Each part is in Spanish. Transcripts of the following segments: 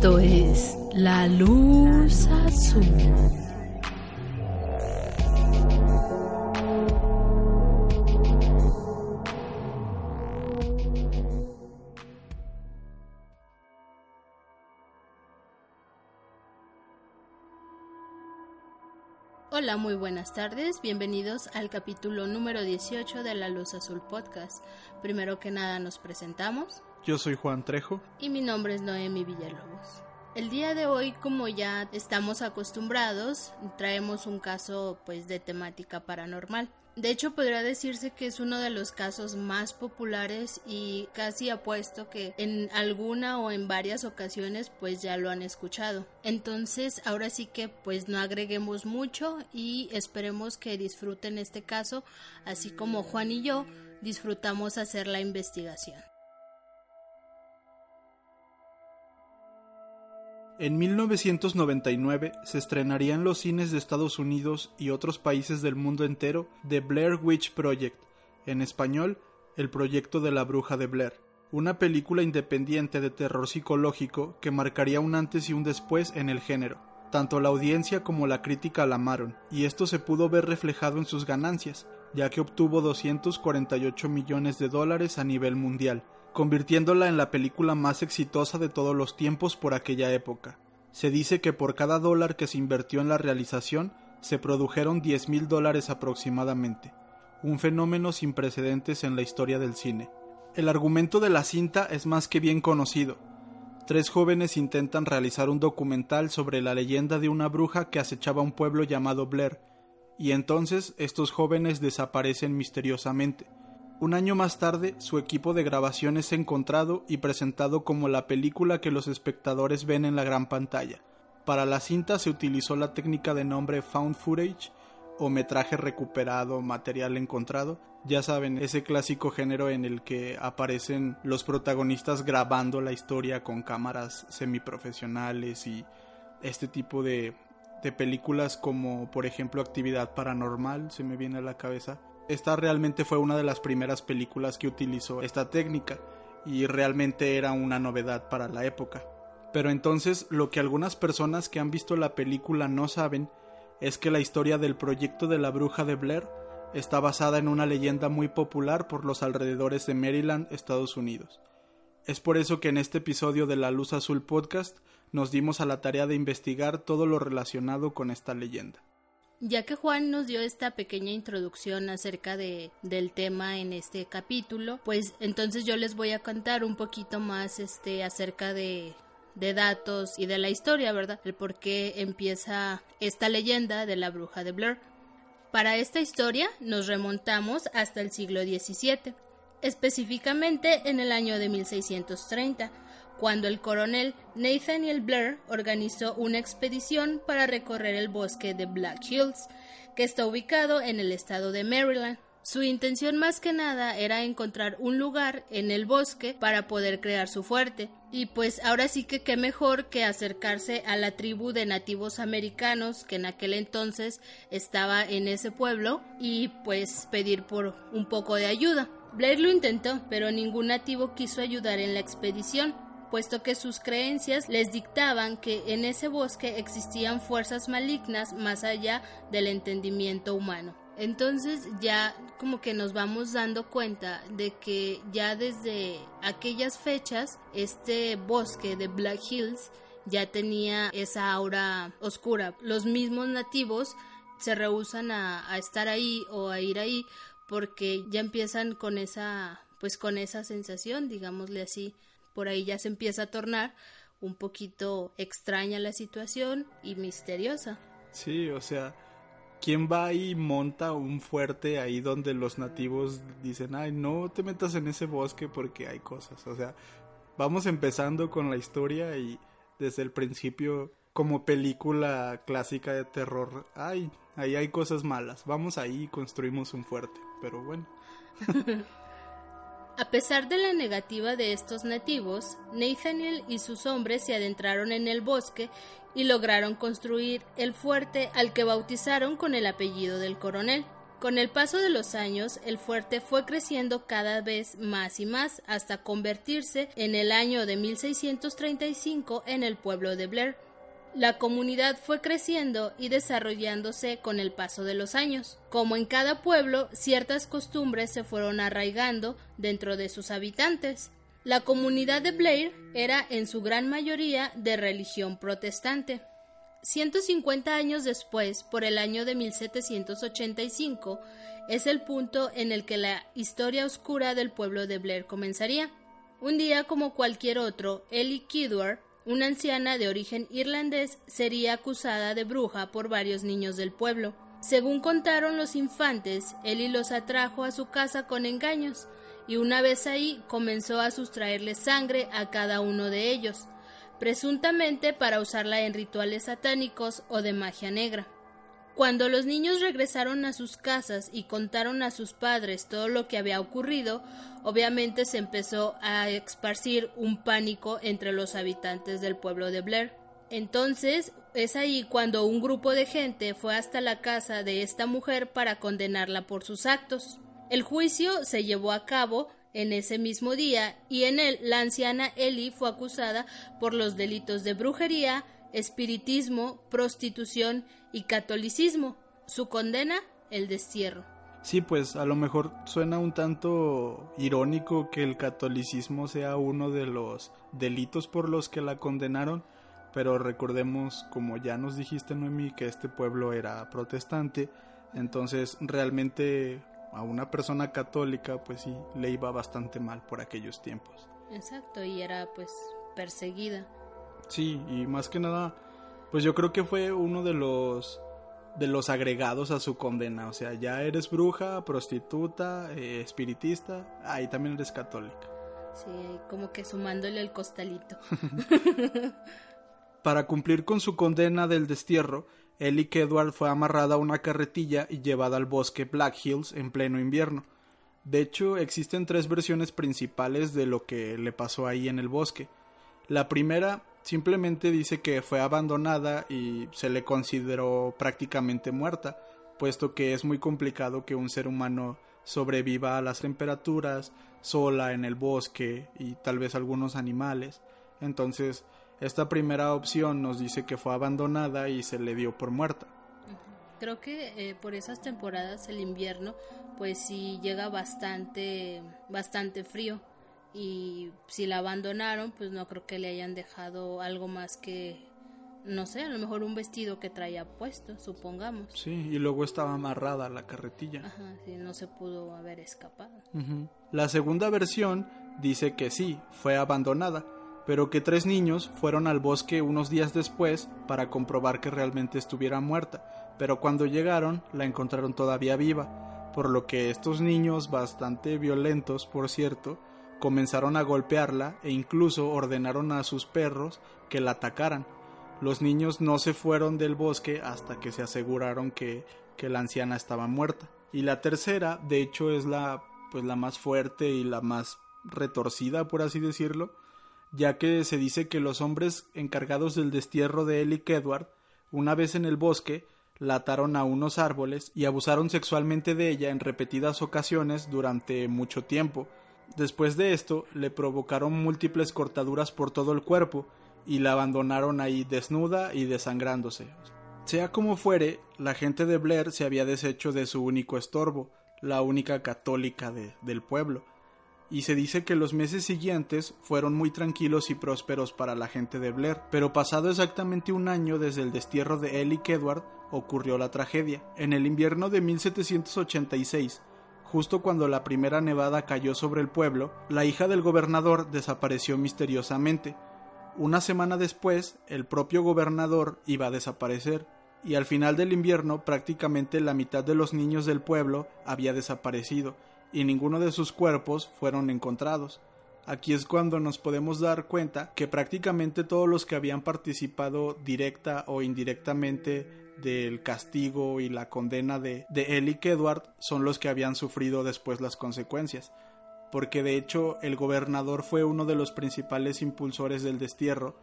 Esto es La Luz Azul. Hola, muy buenas tardes, bienvenidos al capítulo número 18 de La Luz Azul Podcast. Primero que nada nos presentamos. Yo soy Juan Trejo. Y mi nombre es Noemi Villalobos. El día de hoy, como ya estamos acostumbrados, traemos un caso pues de temática paranormal. De hecho, podría decirse que es uno de los casos más populares y casi apuesto que en alguna o en varias ocasiones pues ya lo han escuchado. Entonces, ahora sí que pues no agreguemos mucho y esperemos que disfruten este caso, así como Juan y yo disfrutamos hacer la investigación. En 1999 se estrenaría en los cines de Estados Unidos y otros países del mundo entero The Blair Witch Project, en español, El Proyecto de la Bruja de Blair, una película independiente de terror psicológico que marcaría un antes y un después en el género. Tanto la audiencia como la crítica la amaron, y esto se pudo ver reflejado en sus ganancias, ya que obtuvo 248 millones de dólares a nivel mundial, convirtiéndola en la película más exitosa de todos los tiempos por aquella época. Se dice que por cada dólar que se invirtió en la realización, se produjeron 10 mil dólares aproximadamente, un fenómeno sin precedentes en la historia del cine. El argumento de la cinta es más que bien conocido. Tres jóvenes intentan realizar un documental sobre la leyenda de una bruja que acechaba un pueblo llamado Blair, y entonces estos jóvenes desaparecen misteriosamente. Un año más tarde, su equipo de grabación es encontrado y presentado como la película que los espectadores ven en la gran pantalla. Para la cinta se utilizó la técnica de nombre found footage o metraje recuperado, material encontrado. Ya saben, ese clásico género en el que aparecen los protagonistas grabando la historia con cámaras semiprofesionales y este tipo de, películas como por ejemplo Actividad Paranormal, se me viene a la cabeza esta realmente fue una de las primeras películas que utilizó esta técnica y realmente era una novedad para la época. Pero entonces lo que algunas personas que han visto la película no saben es que la historia del proyecto de la bruja de Blair está basada en una leyenda muy popular por los alrededores de Maryland, Estados Unidos. Es por eso que en este episodio de La Luz Azul Podcast nos dimos a la tarea de investigar todo lo relacionado con esta leyenda. Ya que Juan nos dio esta pequeña introducción acerca de, del tema en este capítulo, pues entonces yo les voy a contar un poquito más este acerca de, de datos y de la historia, ¿verdad? El por qué empieza esta leyenda de la bruja de Blair. Para esta historia nos remontamos hasta el siglo XVII, específicamente en el año de 1630 cuando el coronel Nathaniel Blair organizó una expedición para recorrer el bosque de Black Hills, que está ubicado en el estado de Maryland. Su intención más que nada era encontrar un lugar en el bosque para poder crear su fuerte. Y pues ahora sí que qué mejor que acercarse a la tribu de nativos americanos que en aquel entonces estaba en ese pueblo y pues pedir por un poco de ayuda. Blair lo intentó, pero ningún nativo quiso ayudar en la expedición puesto que sus creencias les dictaban que en ese bosque existían fuerzas malignas más allá del entendimiento humano. Entonces ya como que nos vamos dando cuenta de que ya desde aquellas fechas este bosque de Black Hills ya tenía esa aura oscura. Los mismos nativos se rehusan a, a estar ahí o a ir ahí porque ya empiezan con esa pues con esa sensación, digámosle así, por ahí ya se empieza a tornar un poquito extraña la situación y misteriosa. Sí, o sea, ¿quién va y monta un fuerte ahí donde los nativos dicen, ay, no te metas en ese bosque porque hay cosas? O sea, vamos empezando con la historia y desde el principio, como película clásica de terror, ay, ahí hay cosas malas, vamos ahí y construimos un fuerte, pero bueno. A pesar de la negativa de estos nativos, Nathaniel y sus hombres se adentraron en el bosque y lograron construir el fuerte al que bautizaron con el apellido del coronel. Con el paso de los años, el fuerte fue creciendo cada vez más y más hasta convertirse en el año de 1635 en el pueblo de Blair. La comunidad fue creciendo y desarrollándose con el paso de los años. Como en cada pueblo, ciertas costumbres se fueron arraigando dentro de sus habitantes. La comunidad de Blair era en su gran mayoría de religión protestante. 150 años después, por el año de 1785, es el punto en el que la historia oscura del pueblo de Blair comenzaría. Un día como cualquier otro, Ellie Kidward, una anciana de origen irlandés, sería acusada de bruja por varios niños del pueblo. Según contaron los infantes, Ellie los atrajo a su casa con engaños, y una vez ahí comenzó a sustraerle sangre a cada uno de ellos presuntamente para usarla en rituales satánicos o de magia negra. Cuando los niños regresaron a sus casas y contaron a sus padres todo lo que había ocurrido, obviamente se empezó a esparcir un pánico entre los habitantes del pueblo de Blair. Entonces es ahí cuando un grupo de gente fue hasta la casa de esta mujer para condenarla por sus actos. El juicio se llevó a cabo en ese mismo día y en él la anciana Eli fue acusada por los delitos de brujería, espiritismo, prostitución y catolicismo. Su condena, el destierro. Sí, pues a lo mejor suena un tanto irónico que el catolicismo sea uno de los delitos por los que la condenaron, pero recordemos, como ya nos dijiste Noemi, que este pueblo era protestante, entonces realmente a una persona católica pues sí le iba bastante mal por aquellos tiempos. Exacto, y era pues perseguida. Sí, y más que nada pues yo creo que fue uno de los de los agregados a su condena, o sea, ya eres bruja, prostituta, eh, espiritista, ahí también eres católica. Sí, como que sumándole el costalito. Para cumplir con su condena del destierro, Ellie Edward fue amarrada a una carretilla y llevada al bosque Black Hills en pleno invierno. De hecho, existen tres versiones principales de lo que le pasó ahí en el bosque. La primera simplemente dice que fue abandonada y se le consideró prácticamente muerta, puesto que es muy complicado que un ser humano sobreviva a las temperaturas, sola en el bosque y tal vez algunos animales. Entonces, esta primera opción nos dice que fue abandonada y se le dio por muerta. Creo que eh, por esas temporadas el invierno pues sí llega bastante bastante frío y si la abandonaron pues no creo que le hayan dejado algo más que no sé, a lo mejor un vestido que traía puesto, supongamos. Sí, y luego estaba amarrada a la carretilla. Ajá, sí, no se pudo haber escapado. La segunda versión dice que sí, fue abandonada, pero que tres niños fueron al bosque unos días después para comprobar que realmente estuviera muerta, pero cuando llegaron la encontraron todavía viva, por lo que estos niños, bastante violentos por cierto, comenzaron a golpearla e incluso ordenaron a sus perros que la atacaran. Los niños no se fueron del bosque hasta que se aseguraron que, que la anciana estaba muerta. Y la tercera, de hecho, es la pues la más fuerte y la más retorcida, por así decirlo, ya que se dice que los hombres encargados del destierro de Ellie Edward, una vez en el bosque, la ataron a unos árboles y abusaron sexualmente de ella en repetidas ocasiones durante mucho tiempo. Después de esto, le provocaron múltiples cortaduras por todo el cuerpo y la abandonaron ahí desnuda y desangrándose. Sea como fuere, la gente de Blair se había deshecho de su único estorbo, la única católica del pueblo, y se dice que los meses siguientes fueron muy tranquilos y prósperos para la gente de Blair, pero pasado exactamente un año desde el destierro de Ellie Edward ocurrió la tragedia. En el invierno de 1786, justo cuando la primera nevada cayó sobre el pueblo, la hija del gobernador desapareció misteriosamente. Una semana después, el propio gobernador iba a desaparecer, y al final del invierno prácticamente la mitad de los niños del pueblo había desaparecido, y ninguno de sus cuerpos fueron encontrados. Aquí es cuando nos podemos dar cuenta que prácticamente todos los que habían participado directa o indirectamente del castigo y la condena de, de Elick Edward son los que habían sufrido después las consecuencias, porque de hecho el gobernador fue uno de los principales impulsores del destierro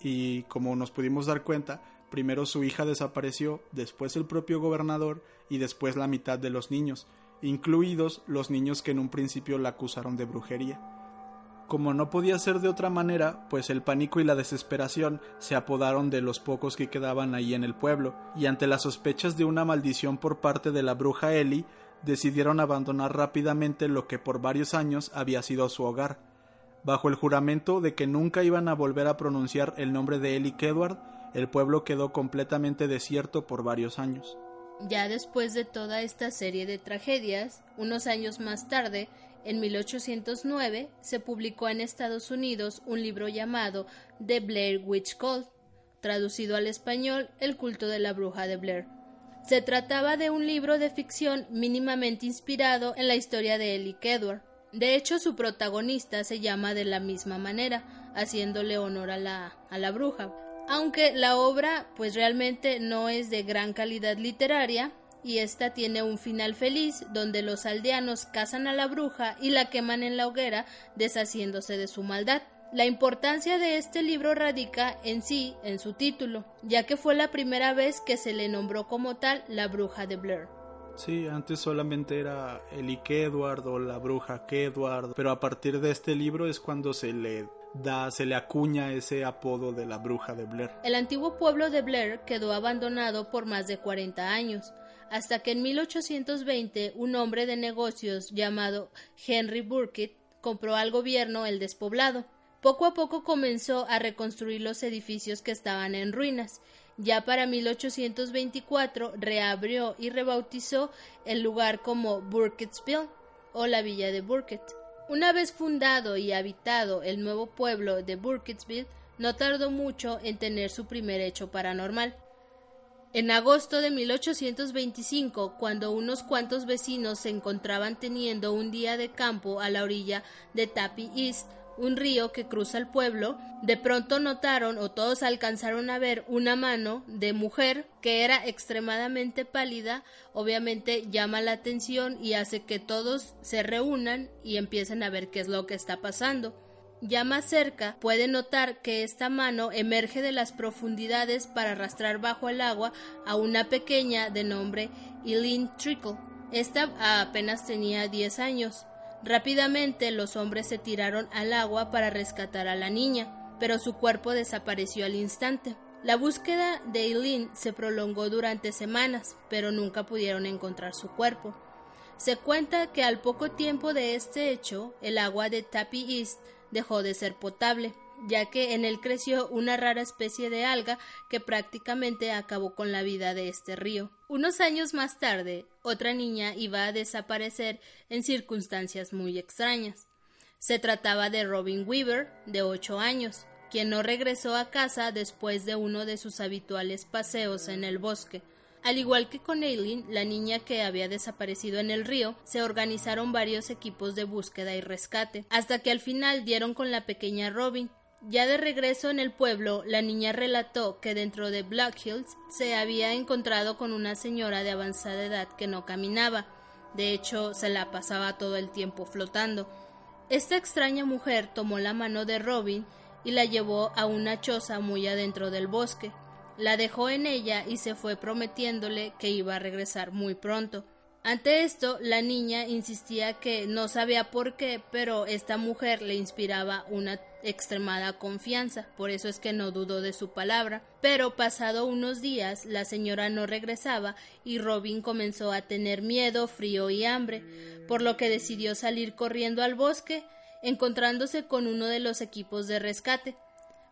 y como nos pudimos dar cuenta, Primero su hija desapareció, después el propio gobernador y después la mitad de los niños, incluidos los niños que en un principio la acusaron de brujería. Como no podía ser de otra manera, pues el pánico y la desesperación se apodaron de los pocos que quedaban ahí en el pueblo, y ante las sospechas de una maldición por parte de la bruja Ellie, decidieron abandonar rápidamente lo que por varios años había sido su hogar, bajo el juramento de que nunca iban a volver a pronunciar el nombre de Ellie Kedward, el pueblo quedó completamente desierto por varios años. Ya después de toda esta serie de tragedias, unos años más tarde, en 1809, se publicó en Estados Unidos un libro llamado The Blair Witch Cult, traducido al español El culto de la bruja de Blair. Se trataba de un libro de ficción mínimamente inspirado en la historia de Ellie Kedward. De hecho, su protagonista se llama de la misma manera, haciéndole honor a la, a la bruja aunque la obra pues realmente no es de gran calidad literaria y esta tiene un final feliz donde los aldeanos cazan a la bruja y la queman en la hoguera deshaciéndose de su maldad. La importancia de este libro radica en sí en su título, ya que fue la primera vez que se le nombró como tal la bruja de Blair. Sí, antes solamente era el Ike Edward o la bruja Kedward, pero a partir de este libro es cuando se le da, se le acuña ese apodo de la bruja de Blair. El antiguo pueblo de Blair quedó abandonado por más de 40 años, hasta que en 1820 un hombre de negocios llamado Henry Burkitt compró al gobierno el despoblado. Poco a poco comenzó a reconstruir los edificios que estaban en ruinas. Ya para 1824 reabrió y rebautizó el lugar como Burkittsville o la villa de Burkitt. Una vez fundado y habitado el nuevo pueblo de Burkittsville, no tardó mucho en tener su primer hecho paranormal. En agosto de 1825, cuando unos cuantos vecinos se encontraban teniendo un día de campo a la orilla de Tapi East, un río que cruza el pueblo, de pronto notaron o todos alcanzaron a ver una mano de mujer que era extremadamente pálida, obviamente llama la atención y hace que todos se reúnan y empiecen a ver qué es lo que está pasando. Ya más cerca puede notar que esta mano emerge de las profundidades para arrastrar bajo el agua a una pequeña de nombre Eileen Trickle. Esta apenas tenía 10 años. Rápidamente los hombres se tiraron al agua para rescatar a la niña, pero su cuerpo desapareció al instante. La búsqueda de Eileen se prolongó durante semanas, pero nunca pudieron encontrar su cuerpo. Se cuenta que al poco tiempo de este hecho, el agua de Tapi East dejó de ser potable, ya que en él creció una rara especie de alga que prácticamente acabó con la vida de este río. Unos años más tarde, otra niña iba a desaparecer en circunstancias muy extrañas. Se trataba de Robin Weaver, de ocho años, quien no regresó a casa después de uno de sus habituales paseos en el bosque. Al igual que con Aileen, la niña que había desaparecido en el río, se organizaron varios equipos de búsqueda y rescate, hasta que al final dieron con la pequeña Robin, ya de regreso en el pueblo, la niña relató que dentro de Black Hills se había encontrado con una señora de avanzada edad que no caminaba. De hecho, se la pasaba todo el tiempo flotando. Esta extraña mujer tomó la mano de Robin y la llevó a una choza muy adentro del bosque. La dejó en ella y se fue prometiéndole que iba a regresar muy pronto. Ante esto, la niña insistía que no sabía por qué, pero esta mujer le inspiraba una extremada confianza, por eso es que no dudó de su palabra. Pero pasado unos días, la señora no regresaba y Robin comenzó a tener miedo, frío y hambre, por lo que decidió salir corriendo al bosque, encontrándose con uno de los equipos de rescate.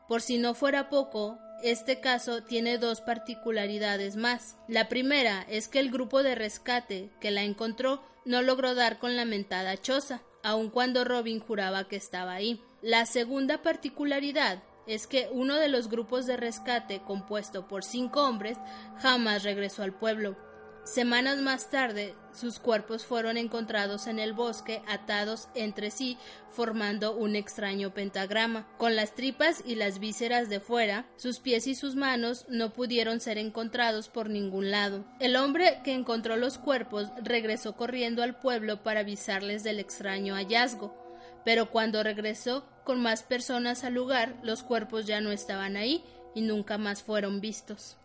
Por si no fuera poco, este caso tiene dos particularidades más. La primera es que el grupo de rescate que la encontró no logró dar con la mentada choza, aun cuando Robin juraba que estaba ahí. La segunda particularidad es que uno de los grupos de rescate compuesto por cinco hombres jamás regresó al pueblo. Semanas más tarde, sus cuerpos fueron encontrados en el bosque atados entre sí, formando un extraño pentagrama. Con las tripas y las vísceras de fuera, sus pies y sus manos no pudieron ser encontrados por ningún lado. El hombre que encontró los cuerpos regresó corriendo al pueblo para avisarles del extraño hallazgo, pero cuando regresó con más personas al lugar, los cuerpos ya no estaban ahí y nunca más fueron vistos.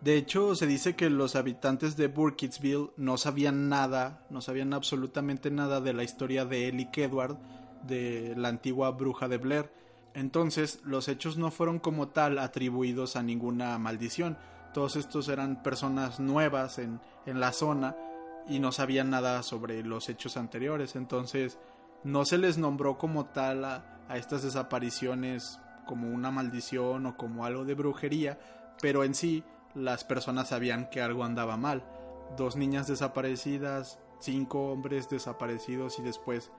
De hecho, se dice que los habitantes de Burkittsville no sabían nada, no sabían absolutamente nada de la historia de Ellie Edward, de la antigua bruja de Blair. Entonces, los hechos no fueron como tal atribuidos a ninguna maldición. Todos estos eran personas nuevas en, en la zona y no sabían nada sobre los hechos anteriores. Entonces, no se les nombró como tal a, a estas desapariciones como una maldición o como algo de brujería, pero en sí las personas sabían que algo andaba mal. Dos niñas desaparecidas, cinco hombres desaparecidos y después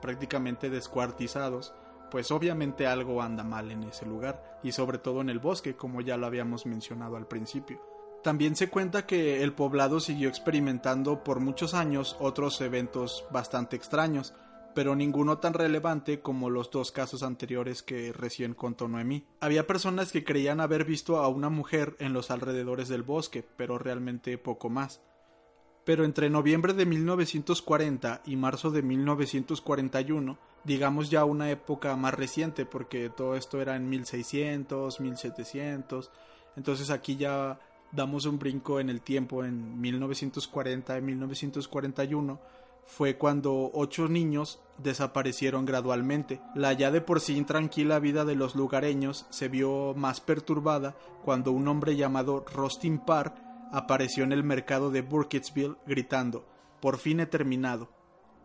prácticamente descuartizados, pues obviamente algo anda mal en ese lugar y sobre todo en el bosque, como ya lo habíamos mencionado al principio. También se cuenta que el poblado siguió experimentando por muchos años otros eventos bastante extraños, pero ninguno tan relevante como los dos casos anteriores que recién contó Noemí. Había personas que creían haber visto a una mujer en los alrededores del bosque, pero realmente poco más. Pero entre noviembre de 1940 y marzo de 1941, digamos ya una época más reciente, porque todo esto era en 1600, 1700, entonces aquí ya damos un brinco en el tiempo en 1940 y 1941, fue cuando ocho niños desaparecieron gradualmente. La ya de por sí intranquila vida de los lugareños se vio más perturbada cuando un hombre llamado Rostin Parr apareció en el mercado de Burkittsville gritando Por fin he terminado.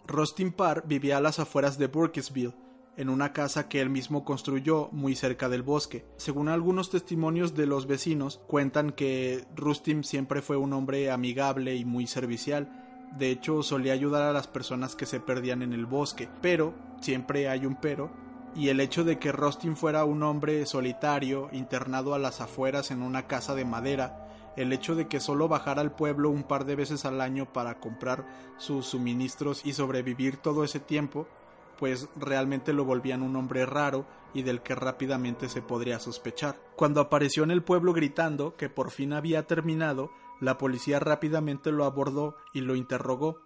Rostin Parr vivía a las afueras de Burkittsville, en una casa que él mismo construyó muy cerca del bosque. Según algunos testimonios de los vecinos, cuentan que Rustin siempre fue un hombre amigable y muy servicial, de hecho, solía ayudar a las personas que se perdían en el bosque, pero, siempre hay un pero, y el hecho de que Rostin fuera un hombre solitario, internado a las afueras en una casa de madera, el hecho de que solo bajara al pueblo un par de veces al año para comprar sus suministros y sobrevivir todo ese tiempo, pues realmente lo volvían un hombre raro y del que rápidamente se podría sospechar. Cuando apareció en el pueblo gritando que por fin había terminado, la policía rápidamente lo abordó y lo interrogó.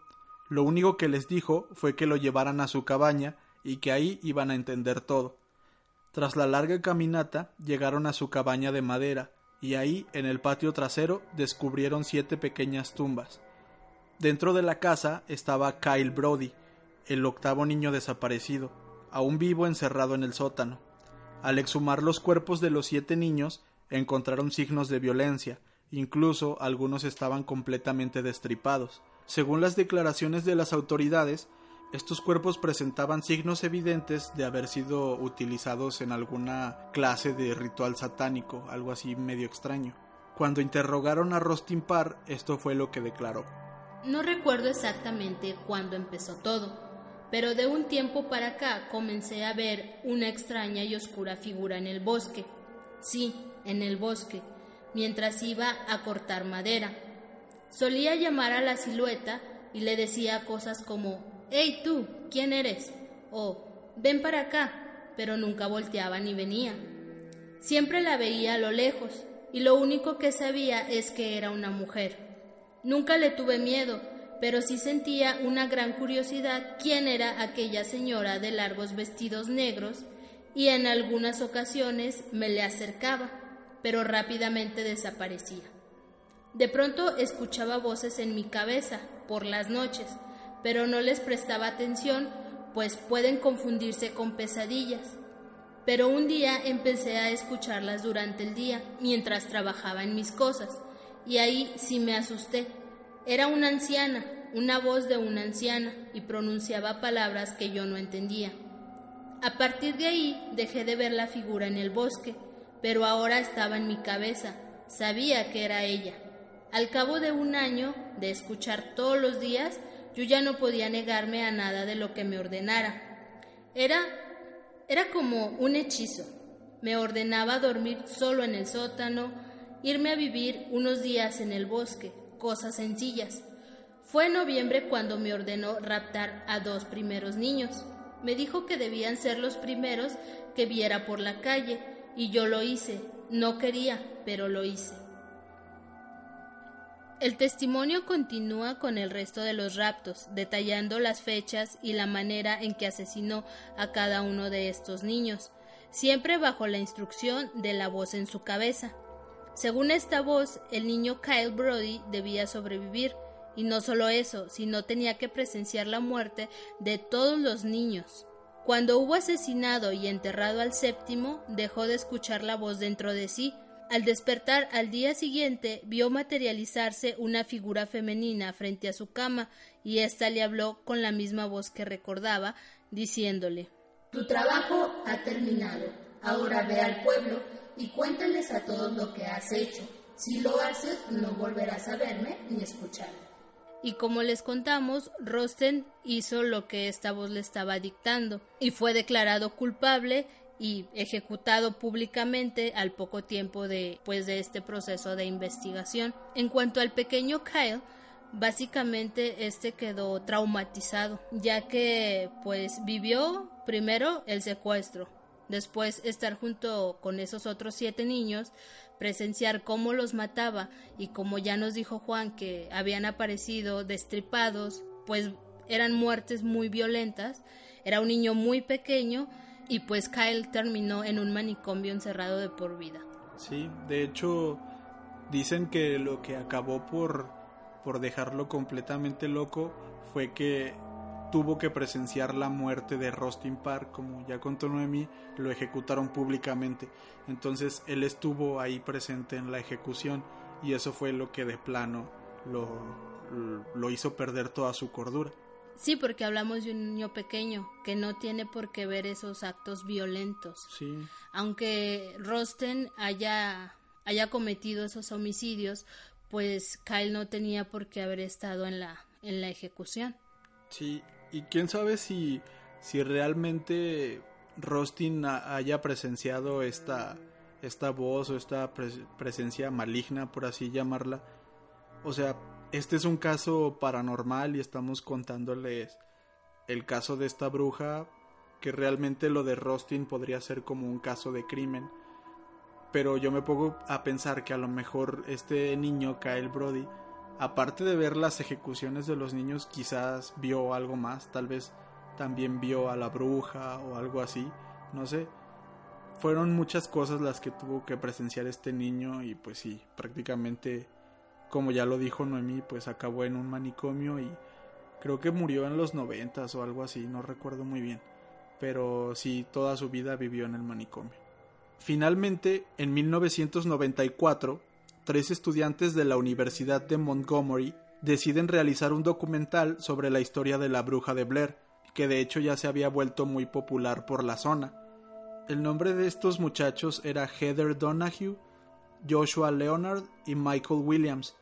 Lo único que les dijo fue que lo llevaran a su cabaña y que ahí iban a entender todo. Tras la larga caminata llegaron a su cabaña de madera y ahí en el patio trasero descubrieron siete pequeñas tumbas. Dentro de la casa estaba Kyle Brody, el octavo niño desaparecido, aún vivo encerrado en el sótano. Al exhumar los cuerpos de los siete niños encontraron signos de violencia, Incluso algunos estaban completamente destripados. Según las declaraciones de las autoridades, estos cuerpos presentaban signos evidentes de haber sido utilizados en alguna clase de ritual satánico, algo así medio extraño. Cuando interrogaron a Rostin Parr, esto fue lo que declaró. No recuerdo exactamente cuándo empezó todo, pero de un tiempo para acá comencé a ver una extraña y oscura figura en el bosque. Sí, en el bosque mientras iba a cortar madera. Solía llamar a la silueta y le decía cosas como Hey tú, ¿quién eres? o Ven para acá, pero nunca volteaba ni venía. Siempre la veía a lo lejos y lo único que sabía es que era una mujer. Nunca le tuve miedo, pero sí sentía una gran curiosidad quién era aquella señora de largos vestidos negros y en algunas ocasiones me le acercaba pero rápidamente desaparecía. De pronto escuchaba voces en mi cabeza por las noches, pero no les prestaba atención, pues pueden confundirse con pesadillas. Pero un día empecé a escucharlas durante el día, mientras trabajaba en mis cosas, y ahí sí me asusté. Era una anciana, una voz de una anciana, y pronunciaba palabras que yo no entendía. A partir de ahí dejé de ver la figura en el bosque, pero ahora estaba en mi cabeza, sabía que era ella. Al cabo de un año de escuchar todos los días, yo ya no podía negarme a nada de lo que me ordenara. Era era como un hechizo. Me ordenaba dormir solo en el sótano, irme a vivir unos días en el bosque, cosas sencillas. Fue en noviembre cuando me ordenó raptar a dos primeros niños. Me dijo que debían ser los primeros que viera por la calle, y yo lo hice. No quería, pero lo hice. El testimonio continúa con el resto de los raptos, detallando las fechas y la manera en que asesinó a cada uno de estos niños, siempre bajo la instrucción de la voz en su cabeza. Según esta voz, el niño Kyle Brody debía sobrevivir, y no solo eso, sino tenía que presenciar la muerte de todos los niños. Cuando hubo asesinado y enterrado al séptimo, dejó de escuchar la voz dentro de sí. Al despertar al día siguiente, vio materializarse una figura femenina frente a su cama, y ésta le habló con la misma voz que recordaba, diciéndole Tu trabajo ha terminado. Ahora ve al pueblo y cuéntales a todos lo que has hecho. Si lo haces, no volverás a verme ni escucharme. Y como les contamos, Rosten hizo lo que esta voz le estaba dictando y fue declarado culpable y ejecutado públicamente al poco tiempo de pues de este proceso de investigación. En cuanto al pequeño Kyle, básicamente este quedó traumatizado, ya que pues vivió primero el secuestro, Después estar junto con esos otros siete niños, presenciar cómo los mataba y como ya nos dijo Juan que habían aparecido destripados, pues eran muertes muy violentas. Era un niño muy pequeño y pues Kyle terminó en un manicomio encerrado de por vida. Sí, de hecho dicen que lo que acabó por, por dejarlo completamente loco fue que tuvo que presenciar la muerte de Rustin Park, como ya contó Noemi, lo ejecutaron públicamente. Entonces él estuvo ahí presente en la ejecución y eso fue lo que de plano lo, lo hizo perder toda su cordura. Sí, porque hablamos de un niño pequeño que no tiene por qué ver esos actos violentos. Sí. Aunque Rosten haya, haya cometido esos homicidios, pues Kyle no tenía por qué haber estado en la, en la ejecución. Sí, y quién sabe si, si realmente Rostin haya presenciado esta, esta voz o esta presencia maligna, por así llamarla. O sea, este es un caso paranormal y estamos contándoles el caso de esta bruja, que realmente lo de Rostin podría ser como un caso de crimen. Pero yo me pongo a pensar que a lo mejor este niño, Kyle Brody, aparte de ver las ejecuciones de los niños, quizás vio algo más, tal vez también vio a la bruja o algo así, no sé. Fueron muchas cosas las que tuvo que presenciar este niño y pues sí, prácticamente, como ya lo dijo Noemí, pues acabó en un manicomio y creo que murió en los noventas o algo así, no recuerdo muy bien, pero sí, toda su vida vivió en el manicomio. Finalmente, en 1994, tres estudiantes de la Universidad de Montgomery deciden realizar un documental sobre la historia de la bruja de Blair, que de hecho ya se había vuelto muy popular por la zona. El nombre de estos muchachos era Heather Donahue, Joshua Leonard y Michael Williams,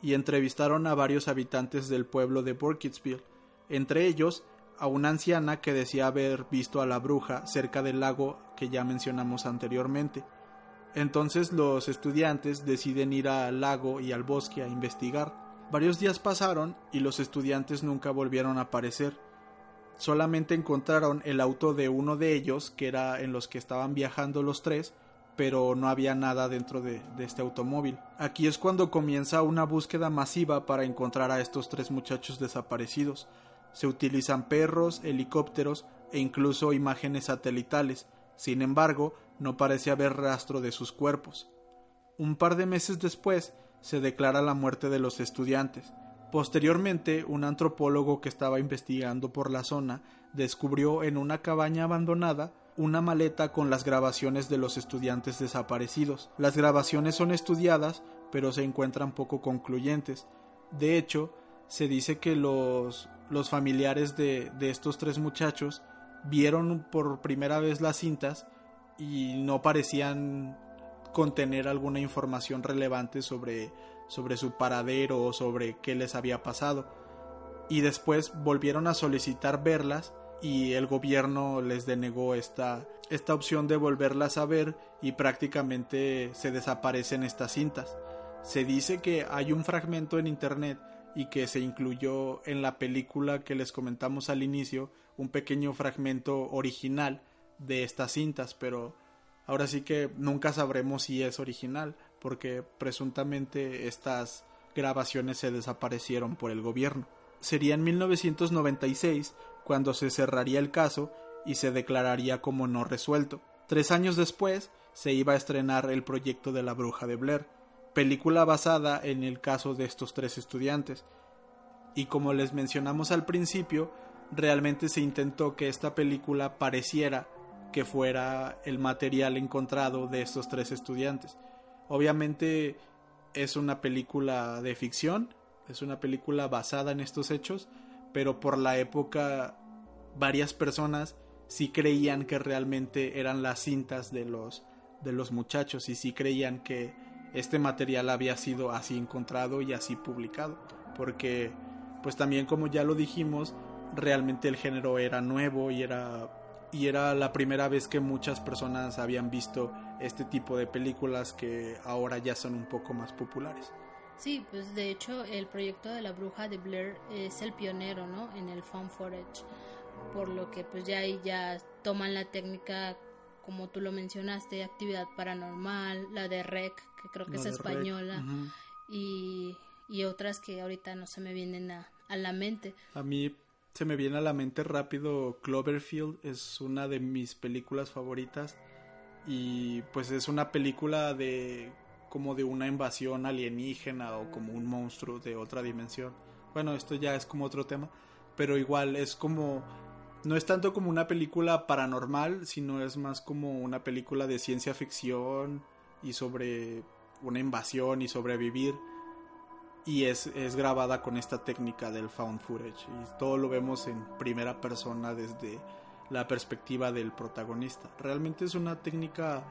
y entrevistaron a varios habitantes del pueblo de Burkittsville, entre ellos a una anciana que decía haber visto a la bruja cerca del lago que ya mencionamos anteriormente. Entonces los estudiantes deciden ir al lago y al bosque a investigar. Varios días pasaron y los estudiantes nunca volvieron a aparecer. Solamente encontraron el auto de uno de ellos, que era en los que estaban viajando los tres, pero no había nada dentro de, de, este automóvil. Aquí es cuando comienza una búsqueda masiva para encontrar a estos tres muchachos desaparecidos. Se utilizan perros, helicópteros e incluso imágenes satelitales. Sin embargo, no parece haber rastro de sus cuerpos. Un par de meses después se declara la muerte de los estudiantes. Posteriormente, un antropólogo que estaba investigando por la zona descubrió en una cabaña abandonada una maleta con las grabaciones de los estudiantes desaparecidos. Las grabaciones son estudiadas, pero se encuentran poco concluyentes. De hecho, se dice que los, los familiares de, de estos tres muchachos vieron por primera vez las cintas y no parecían contener alguna información relevante sobre, sobre su paradero o sobre qué les había pasado. Y después volvieron a solicitar verlas y el gobierno les denegó esta, esta opción de volverlas a ver y prácticamente se desaparecen estas cintas. Se dice que hay un fragmento en internet y que se incluyó en la película que les comentamos al inicio, un pequeño fragmento original de estas cintas, pero ahora sí que nunca sabremos si es original, porque presuntamente estas grabaciones se desaparecieron por el gobierno. Sería en 1996 cuando se cerraría el caso y se declararía como no resuelto. Tres años después se iba a estrenar el proyecto de la bruja de Blair. película basada en el caso de estos tres estudiantes. Y como les mencionamos al principio, realmente se intentó que esta película pareciera que fuera el material encontrado de estos tres estudiantes. Obviamente es una película de ficción, es una película basada en estos hechos, pero por la época varias personas sí creían que realmente eran las cintas de los de los muchachos y sí creían que este material había sido así encontrado y así publicado, porque pues también como ya lo dijimos, realmente el género era nuevo y era y era la primera vez que muchas personas habían visto este tipo de películas que ahora ya son un poco más populares. Sí, pues de hecho el proyecto de la bruja de Blair es el pionero, ¿no? En el found footage, por lo que pues ya ahí ya toman la técnica como tú lo mencionaste, actividad paranormal, la de REC, que creo que es española, y, y, otras que ahorita no se me vienen a, a la mente. A mí se me viene a la mente rápido Cloverfield, es una de mis películas favoritas y pues es una película de como de una invasión alienígena o como un monstruo de otra dimensión. Bueno, esto ya es como otro tema, pero igual es como no es tanto como una película paranormal, sino es más como una película de ciencia ficción y sobre una invasión y sobrevivir y es, es, grabada con esta técnica del found footage y todo lo vemos en primera persona desde la perspectiva del protagonista. Realmente es una técnica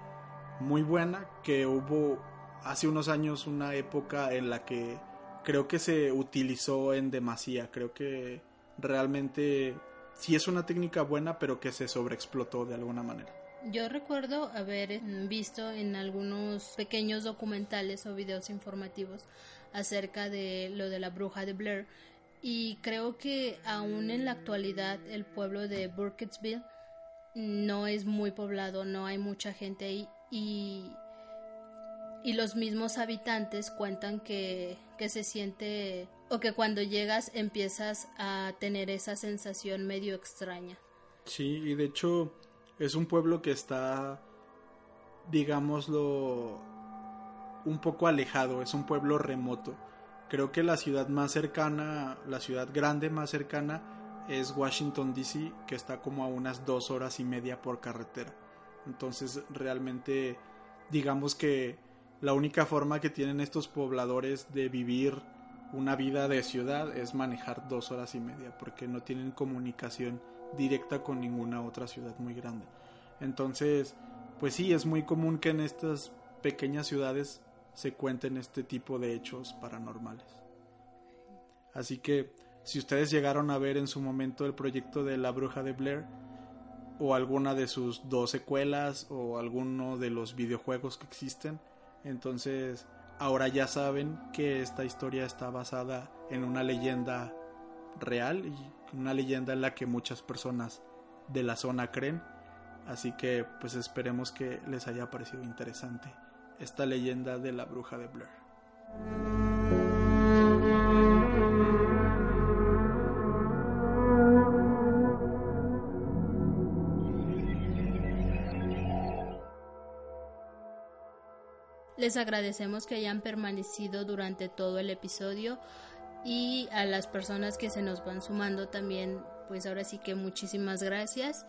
muy buena que hubo hace unos años una época en la que creo que se utilizó en demasía, creo que realmente sí es una técnica buena pero que se sobreexplotó de alguna manera. Yo recuerdo haber visto en algunos pequeños documentales o videos informativos acerca de lo de la bruja de Blair y creo que aún en la actualidad el pueblo de Burkittsville no es muy poblado, no hay mucha gente ahí y, y los mismos habitantes cuentan que, que se siente o que cuando llegas empiezas a tener esa sensación medio extraña. Sí, y de hecho es un pueblo que está, digámoslo, un poco alejado, es un pueblo remoto. Creo que la ciudad más cercana, la ciudad grande más cercana es Washington DC, que está como a unas dos horas y media por carretera. Entonces realmente digamos que la única forma que tienen estos pobladores de vivir una vida de ciudad es manejar dos horas y media porque no tienen comunicación directa con ninguna otra ciudad muy grande. Entonces, pues sí, es muy común que en estas pequeñas ciudades se cuenten este tipo de hechos paranormales. Así que si ustedes llegaron a ver en su momento el proyecto de La Bruja de Blair, o alguna de sus dos secuelas, o alguno de los videojuegos que existen, entonces ahora ya saben que esta historia está basada en una leyenda real y una leyenda en la que muchas personas de la zona creen. Así que pues esperemos que les haya parecido interesante esta leyenda de la bruja de Blair. Les agradecemos que hayan permanecido durante todo el episodio y a las personas que se nos van sumando también, pues ahora sí que muchísimas gracias.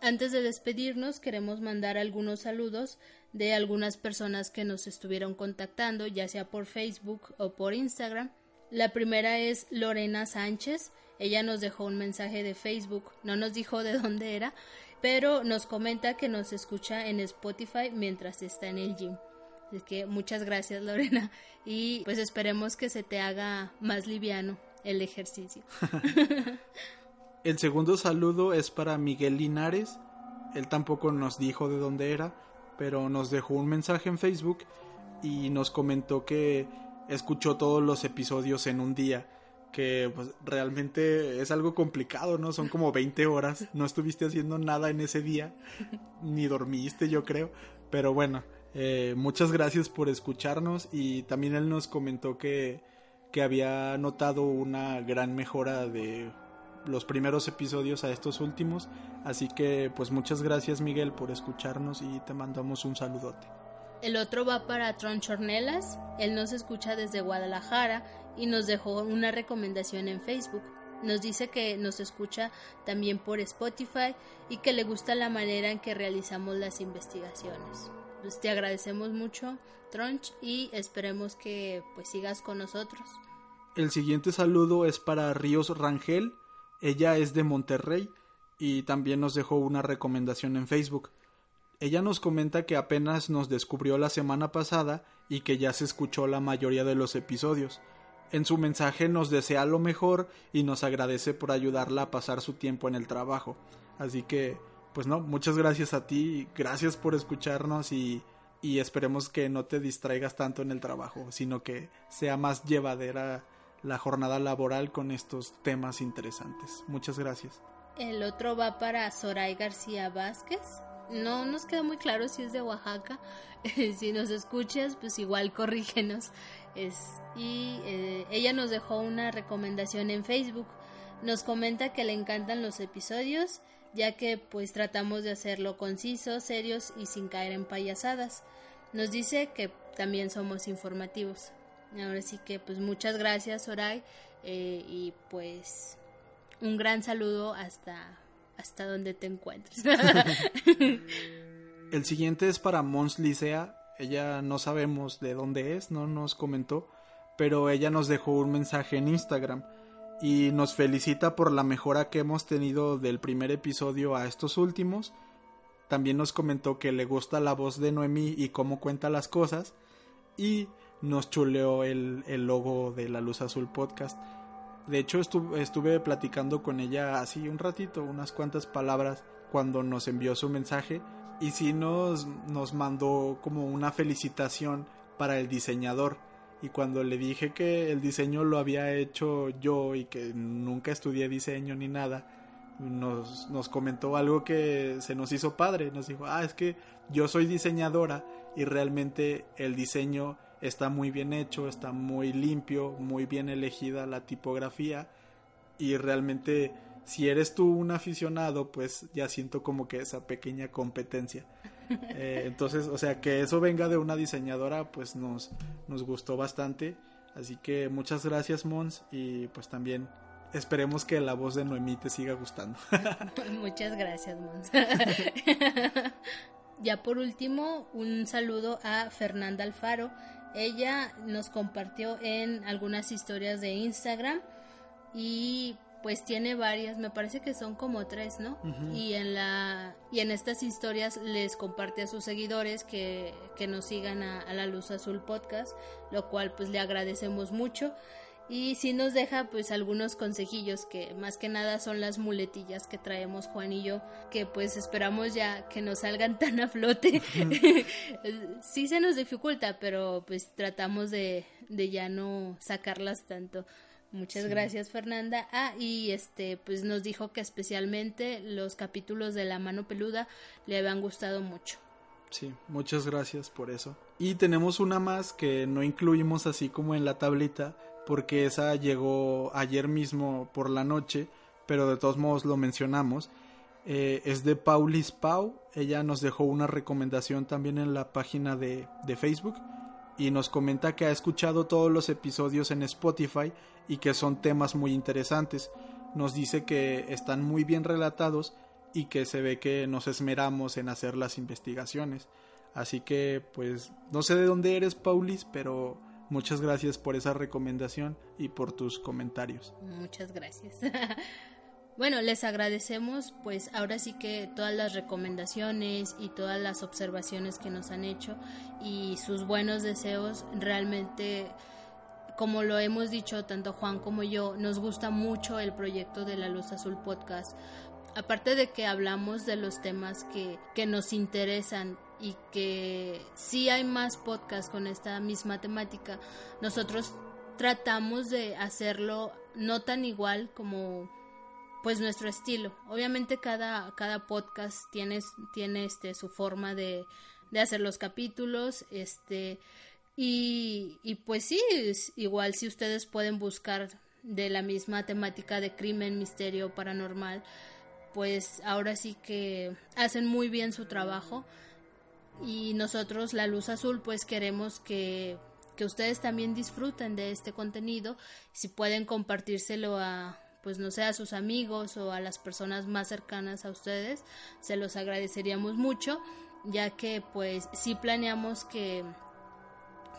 Antes de despedirnos, queremos mandar algunos saludos de algunas personas que nos estuvieron contactando, ya sea por Facebook o por Instagram. La primera es Lorena Sánchez. Ella nos dejó un mensaje de Facebook, no nos dijo de dónde era, pero nos comenta que nos escucha en Spotify mientras está en el gym. Así que muchas gracias Lorena y pues esperemos que se te haga más liviano el ejercicio. el segundo saludo es para Miguel Linares. Él tampoco nos dijo de dónde era, pero nos dejó un mensaje en Facebook y nos comentó que escuchó todos los episodios en un día, que pues, realmente es algo complicado, ¿no? Son como 20 horas, no estuviste haciendo nada en ese día, ni dormiste yo creo, pero bueno, eh, muchas gracias por escucharnos y también él nos comentó que, que había notado una gran mejora de los primeros episodios a estos últimos. Así que pues muchas gracias Miguel por escucharnos y te mandamos un saludote. El otro va para Tronchornelas. Él nos escucha desde Guadalajara y nos dejó una recomendación en Facebook. Nos dice que nos escucha también por Spotify y que le gusta la manera en que realizamos las investigaciones. Pues te agradecemos mucho, Tronch, y esperemos que pues sigas con nosotros. El siguiente saludo es para Ríos Rangel. Ella es de Monterrey y también nos dejó una recomendación en Facebook. Ella nos comenta que apenas nos descubrió la semana pasada y que ya se escuchó la mayoría de los episodios. En su mensaje nos desea lo mejor y nos agradece por ayudarla a pasar su tiempo en el trabajo. Así que, pues no, muchas gracias a ti, gracias por escucharnos y, y esperemos que no te distraigas tanto en el trabajo, sino que sea más llevadera la jornada laboral con estos temas interesantes. Muchas gracias. El otro va para Soray García Vázquez. No nos queda muy claro si es de Oaxaca. si nos escuchas, pues igual corrígenos. Es, y eh, ella nos dejó una recomendación en Facebook. Nos comenta que le encantan los episodios, ya que pues tratamos de hacerlo concisos, serios y sin caer en payasadas. Nos dice que también somos informativos. Ahora sí que pues muchas gracias Soray eh, y pues un gran saludo hasta hasta donde te encuentres. El siguiente es para Mons Licea. Ella no sabemos de dónde es, no nos comentó, pero ella nos dejó un mensaje en Instagram y nos felicita por la mejora que hemos tenido del primer episodio a estos últimos. También nos comentó que le gusta la voz de Noemí y cómo cuenta las cosas y nos chuleó el, el logo de la Luz Azul Podcast. De hecho, estuve, platicando con ella así un ratito, unas cuantas palabras, cuando nos envió su mensaje. Y sí nos, nos mandó como una felicitación para el diseñador. Y cuando le dije que el diseño lo había hecho yo y que nunca estudié diseño ni nada, nos, nos comentó algo que se nos hizo padre. Nos dijo, ah, es que yo soy diseñadora y realmente el diseño está muy bien hecho, está muy limpio, muy bien elegida la tipografía y realmente si eres tú un aficionado pues ya siento como que esa pequeña competencia. Eh, entonces, o sea, que eso venga de una diseñadora pues nos, nos gustó bastante. Así que muchas gracias Mons y pues también esperemos que la voz de Noemí te siga gustando. muchas gracias Mons. ya por último, un saludo a Fernanda Alfaro ella nos compartió en algunas historias de Instagram y pues tiene varias, me parece que son como tres, ¿no? Y en la y en estas historias les comparte a sus seguidores que, que nos sigan a, a, la Luz Azul Podcast, lo cual pues le agradecemos mucho y sí nos deja pues algunos consejillos que más que nada son las muletillas que traemos Juan y yo, que pues esperamos ya que no salgan tan a flote. sí se nos dificulta, pero pues tratamos de, de ya no sacarlas tanto. Muchas gracias Fernanda. Ah, y este pues nos dijo que especialmente los capítulos de La mano peluda le habían gustado mucho. Sí, muchas gracias por eso. Y tenemos una más que no incluimos así como en la tablita, porque esa llegó ayer mismo por la noche, pero de todos modos lo mencionamos. Eh, es de Paulis Pau. Ella nos dejó una recomendación también en la página de, de, Facebook y nos comenta que ha escuchado todos los episodios en Spotify y que son temas muy interesantes. Nos dice que están muy bien relatados y que se ve que nos esmeramos en hacer las investigaciones. Así que, pues, no sé de dónde eres, Paulis, pero Muchas gracias por esa recomendación y por tus comentarios. Muchas gracias. bueno, les agradecemos pues ahora sí que todas las recomendaciones y todas las observaciones que nos han hecho y sus buenos deseos realmente como lo hemos dicho tanto Juan como yo, nos gusta mucho el proyecto de la Luz Azul Podcast. Aparte de que hablamos de los temas que, que nos interesan y que si hay más podcasts con esta misma temática, nosotros tratamos de hacerlo no tan igual como pues nuestro estilo. Obviamente cada, cada podcast tiene, tiene este su forma de, de hacer los capítulos, este y, y pues sí, igual si ustedes pueden buscar de la misma temática de crimen, misterio, paranormal, pues ahora sí que hacen muy bien su trabajo y nosotros la luz azul pues queremos que, que ustedes también disfruten de este contenido si pueden compartírselo a pues no sé a sus amigos o a las personas más cercanas a ustedes se los agradeceríamos mucho ya que pues sí planeamos que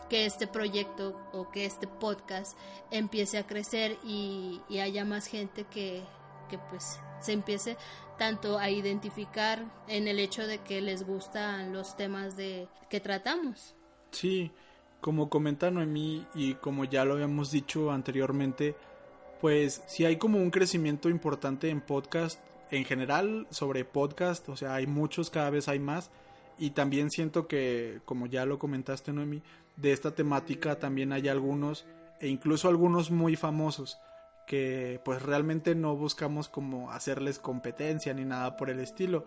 que este proyecto o que este podcast empiece a crecer y, haya más gente que, que pues se empiece tanto a identificar en el hecho de que les gustan los temas de que tratamos. Sí, como comenta Noemí y como ya lo habíamos dicho anteriormente, pues si hay como un crecimiento importante en podcast en general sobre podcast, o sea, hay muchos, cada vez hay más y también siento que como ya lo comentaste Noemí, de esta temática también hay algunos e incluso algunos muy famosos que pues realmente no buscamos como hacerles competencia ni nada por el estilo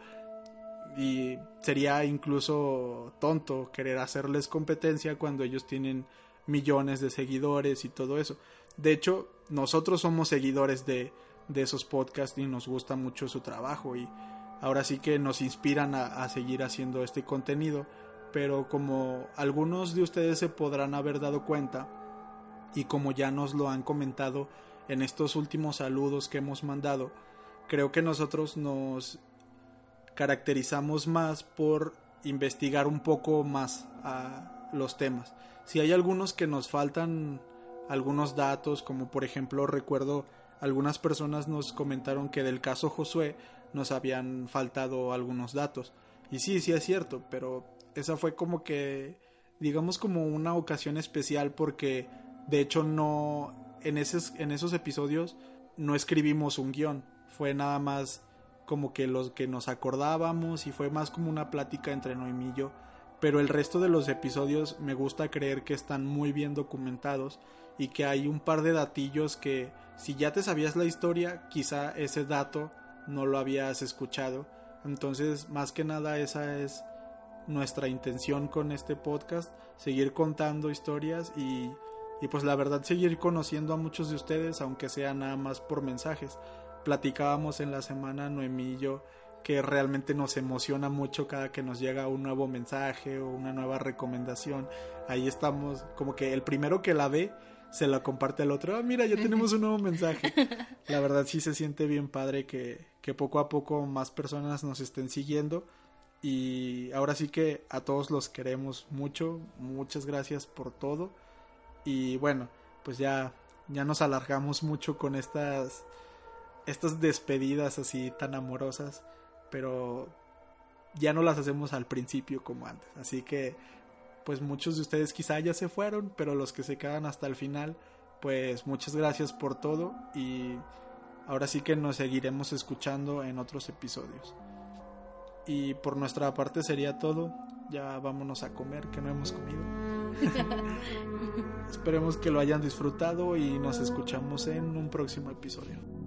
y sería incluso tonto querer hacerles competencia cuando ellos tienen millones de seguidores y todo eso. De hecho, nosotros somos seguidores de, esos podcasts y nos gusta mucho su trabajo y ahora sí que nos inspiran a, seguir haciendo este contenido, pero como algunos de ustedes se podrán haber dado cuenta y como ya nos lo han comentado, en estos últimos saludos que hemos mandado, creo que nosotros nos caracterizamos más por investigar un poco más los temas. Si hay algunos que nos faltan algunos datos, como por ejemplo recuerdo algunas personas nos comentaron que del caso Josué nos habían faltado algunos datos. Y sí, sí es cierto, pero esa fue como que digamos como una ocasión especial porque de hecho no en esos, en esos episodios no escribimos un guion, fue nada más como que los que nos acordábamos y fue más como una plática entre Noemí y yo, pero el resto de los episodios me gusta creer que están muy bien documentados y que hay un par de datillos que si ya te sabías la historia, quizá ese dato no lo habías escuchado. Entonces, más que nada esa es nuestra intención con este podcast, seguir contando historias y y pues la verdad seguir conociendo a muchos de ustedes, aunque sea nada más por mensajes. Platicábamos en la semana Noemí y yo que realmente nos emociona mucho cada que nos llega un nuevo mensaje o una nueva recomendación. Ahí estamos, como que el primero que la ve se la comparte al otro. Ah, mira, ya tenemos un nuevo mensaje. La verdad sí se siente bien padre que, que poco a poco más personas nos estén siguiendo. Y ahora sí que a todos los queremos mucho. Muchas gracias por todo. Y bueno, pues ya, ya nos alargamos mucho con estas, estas despedidas así tan amorosas, pero ya no las hacemos al principio como antes. Así que, pues muchos de ustedes quizá ya se fueron, pero los que se quedan hasta el final, pues muchas gracias por todo y ahora sí que nos seguiremos escuchando en otros episodios. Y por nuestra parte sería todo. Ya vámonos a comer, que no hemos comido. Esperemos que lo hayan disfrutado y nos escuchamos en un próximo episodio.